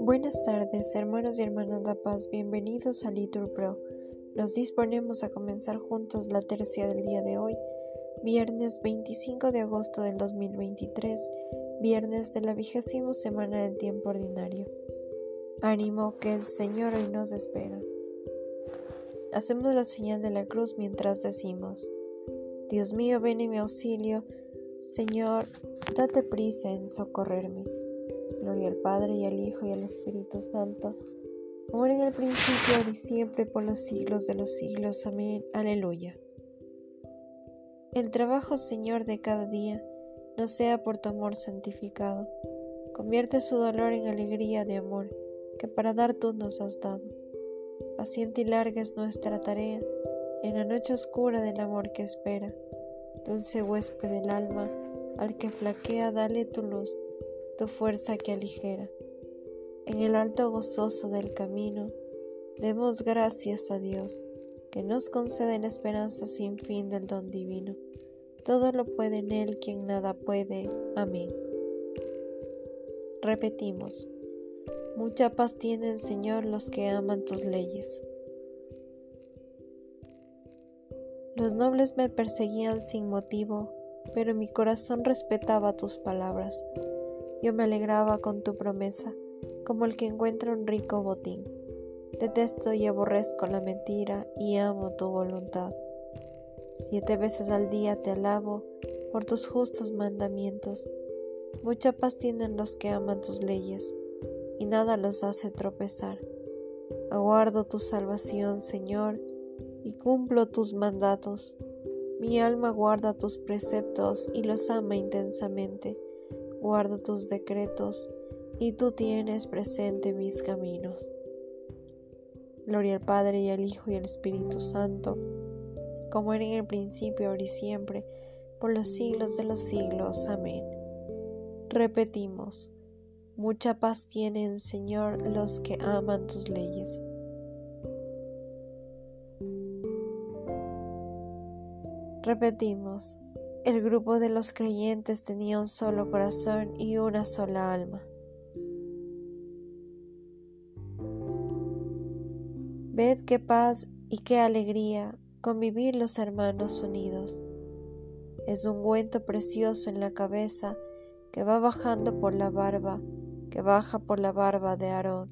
Buenas tardes, hermanos y hermanas de paz, bienvenidos a Litur Pro. Nos disponemos a comenzar juntos la tercia del día de hoy, viernes 25 de agosto del 2023, viernes de la vigésima semana del tiempo ordinario. Ánimo que el Señor hoy nos espera. Hacemos la señal de la cruz mientras decimos, Dios mío, ven en mi auxilio, Señor, date prisa en socorrerme. Gloria al Padre y al Hijo y al Espíritu Santo, como en el principio, y siempre, por los siglos de los siglos. Amén. Aleluya. El trabajo, Señor, de cada día, no sea por tu amor santificado. Convierte su dolor en alegría de amor, que para dar tú nos has dado. Paciente y larga es nuestra tarea, en la noche oscura del amor que espera. Dulce huésped del alma, al que flaquea, dale tu luz, tu fuerza que aligera. En el alto gozoso del camino, demos gracias a Dios, que nos concede la esperanza sin fin del don divino. Todo lo puede en Él quien nada puede. Amén. Repetimos. Mucha paz tienen, Señor, los que aman tus leyes. Los nobles me perseguían sin motivo, pero mi corazón respetaba tus palabras. Yo me alegraba con tu promesa, como el que encuentra un rico botín. Detesto y aborrezco la mentira y amo tu voluntad. Siete veces al día te alabo por tus justos mandamientos. Mucha paz tienen los que aman tus leyes y nada los hace tropezar. Aguardo tu salvación, Señor, y cumplo tus mandatos. Mi alma guarda tus preceptos y los ama intensamente. Guardo tus decretos y tú tienes presente mis caminos. Gloria al Padre y al Hijo y al Espíritu Santo, como era en el principio, ahora y siempre, por los siglos de los siglos. Amén. Repetimos. Mucha paz tienen, Señor, los que aman tus leyes. Repetimos, el grupo de los creyentes tenía un solo corazón y una sola alma. Ved qué paz y qué alegría convivir los hermanos unidos. Es un ungüento precioso en la cabeza que va bajando por la barba que baja por la barba de Aarón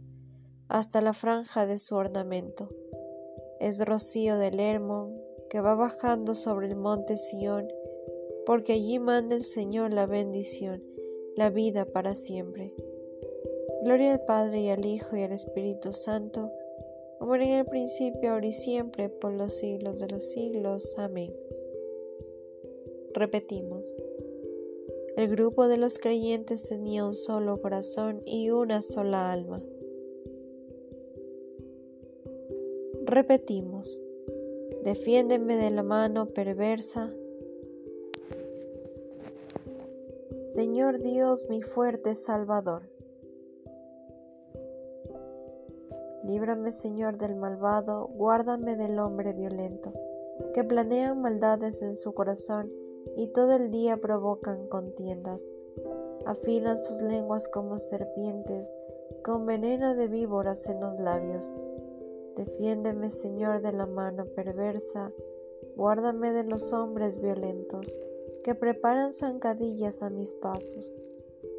hasta la franja de su ornamento. Es rocío del Hermón que va bajando sobre el monte Sión, porque allí manda el Señor la bendición, la vida para siempre. Gloria al Padre y al Hijo y al Espíritu Santo, como en el principio, ahora y siempre, por los siglos de los siglos. Amén. Repetimos. El grupo de los creyentes tenía un solo corazón y una sola alma. Repetimos, defiéndeme de la mano perversa. Señor Dios, mi fuerte Salvador. Líbrame, Señor, del malvado, guárdame del hombre violento, que planean maldades en su corazón y todo el día provocan contiendas. Afilan sus lenguas como serpientes, con veneno de víboras en los labios. Defiéndeme, Señor, de la mano perversa, guárdame de los hombres violentos, que preparan zancadillas a mis pasos.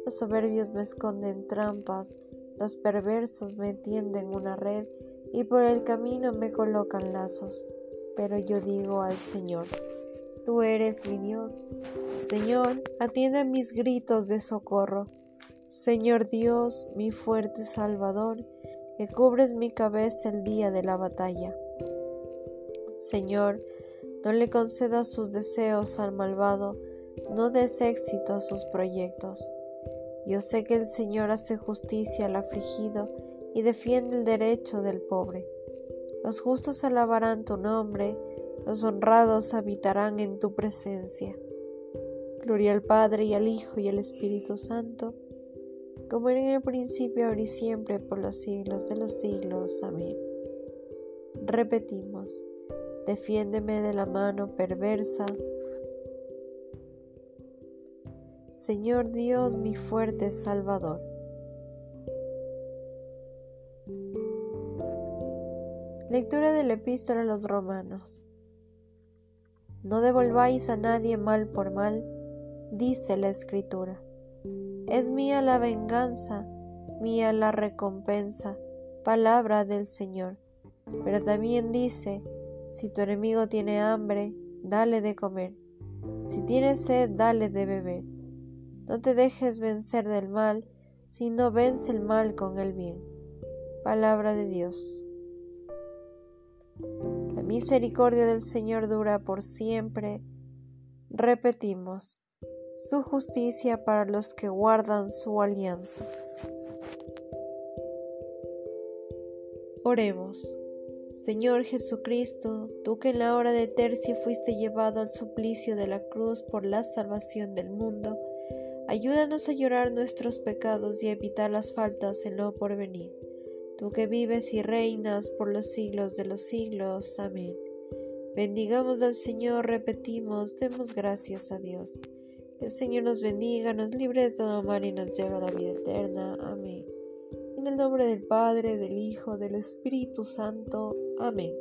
Los soberbios me esconden trampas, los perversos me tienden una red, y por el camino me colocan lazos. Pero yo digo al Señor, Tú eres mi Dios. Señor, atiende mis gritos de socorro. Señor Dios, mi fuerte Salvador, que cubres mi cabeza el día de la batalla. Señor, no le concedas sus deseos al malvado, no des éxito a sus proyectos. Yo sé que el Señor hace justicia al afligido y defiende el derecho del pobre. Los justos alabarán tu nombre, los honrados habitarán en tu presencia. Gloria al Padre y al Hijo y al Espíritu Santo, como era en el principio, ahora y siempre, por los siglos de los siglos. Amén. Repetimos, defiéndeme de la mano perversa. Señor Dios, mi fuerte Salvador. Lectura de la epístola a los romanos. No devolváis a nadie mal por mal, dice la escritura. Es mía la venganza, mía la recompensa, palabra del Señor. Pero también dice, si tu enemigo tiene hambre, dale de comer. Si tiene sed, dale de beber. No te dejes vencer del mal, sino vence el mal con el bien. Palabra de Dios. La misericordia del Señor dura por siempre. Repetimos, su justicia para los que guardan su alianza. Oremos. Señor Jesucristo, tú que en la hora de tercia fuiste llevado al suplicio de la cruz por la salvación del mundo, ayúdanos a llorar nuestros pecados y a evitar las faltas en lo porvenir tú que vives y reinas por los siglos de los siglos. Amén. Bendigamos al Señor, repetimos, demos gracias a Dios. El Señor nos bendiga, nos libre de todo mal y nos lleve a la vida eterna. Amén. En el nombre del Padre, del Hijo, del Espíritu Santo. Amén.